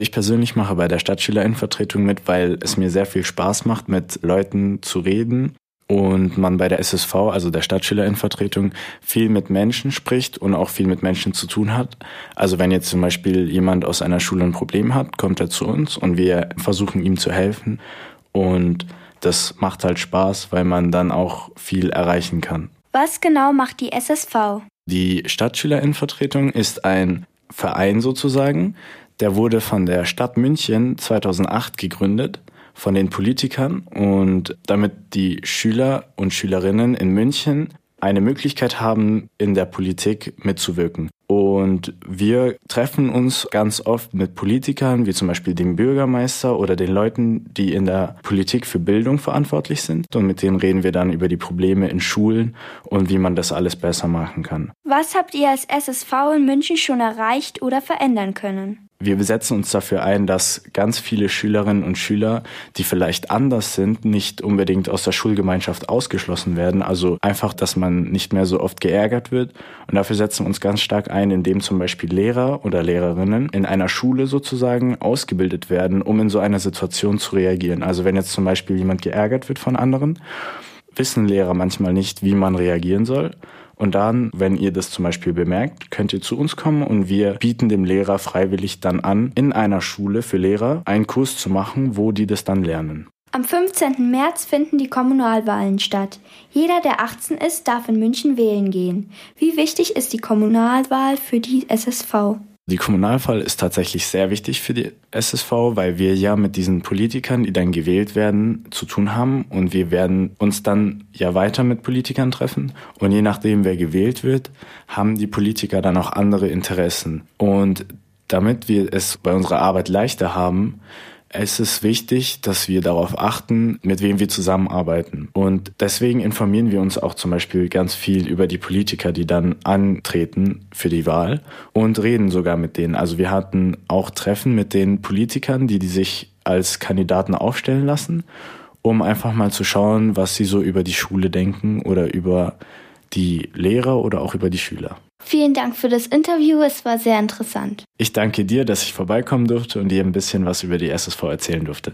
Ich persönlich mache bei der Stadtschülerinnenvertretung mit, weil es mir sehr viel Spaß macht, mit Leuten zu reden und man bei der SSV, also der Stadtschülerinnenvertretung, viel mit Menschen spricht und auch viel mit Menschen zu tun hat. Also wenn jetzt zum Beispiel jemand aus einer Schule ein Problem hat, kommt er zu uns und wir versuchen ihm zu helfen und das macht halt Spaß, weil man dann auch viel erreichen kann. Was genau macht die SSV? Die Stadtschülerinnenvertretung ist ein Verein sozusagen, der wurde von der Stadt München 2008 gegründet von den Politikern und damit die Schüler und Schülerinnen in München eine Möglichkeit haben, in der Politik mitzuwirken. Und wir treffen uns ganz oft mit Politikern, wie zum Beispiel dem Bürgermeister oder den Leuten, die in der Politik für Bildung verantwortlich sind. Und mit denen reden wir dann über die Probleme in Schulen und wie man das alles besser machen kann. Was habt ihr als SSV in München schon erreicht oder verändern können? Wir setzen uns dafür ein, dass ganz viele Schülerinnen und Schüler, die vielleicht anders sind, nicht unbedingt aus der Schulgemeinschaft ausgeschlossen werden. Also einfach, dass man nicht mehr so oft geärgert wird. Und dafür setzen wir uns ganz stark ein, indem zum Beispiel Lehrer oder Lehrerinnen in einer Schule sozusagen ausgebildet werden, um in so einer Situation zu reagieren. Also wenn jetzt zum Beispiel jemand geärgert wird von anderen, wissen Lehrer manchmal nicht, wie man reagieren soll. Und dann, wenn ihr das zum Beispiel bemerkt, könnt ihr zu uns kommen und wir bieten dem Lehrer freiwillig dann an, in einer Schule für Lehrer einen Kurs zu machen, wo die das dann lernen. Am 15. März finden die Kommunalwahlen statt. Jeder, der 18 ist, darf in München wählen gehen. Wie wichtig ist die Kommunalwahl für die SSV? Die Kommunalwahl ist tatsächlich sehr wichtig für die SSV, weil wir ja mit diesen Politikern, die dann gewählt werden, zu tun haben. Und wir werden uns dann ja weiter mit Politikern treffen. Und je nachdem, wer gewählt wird, haben die Politiker dann auch andere Interessen. Und damit wir es bei unserer Arbeit leichter haben, es ist wichtig, dass wir darauf achten, mit wem wir zusammenarbeiten. Und deswegen informieren wir uns auch zum Beispiel ganz viel über die Politiker, die dann antreten für die Wahl und reden sogar mit denen. Also wir hatten auch Treffen mit den Politikern, die, die sich als Kandidaten aufstellen lassen, um einfach mal zu schauen, was sie so über die Schule denken oder über die Lehrer oder auch über die Schüler. Vielen Dank für das Interview, es war sehr interessant. Ich danke dir, dass ich vorbeikommen durfte und dir ein bisschen was über die SSV erzählen durfte.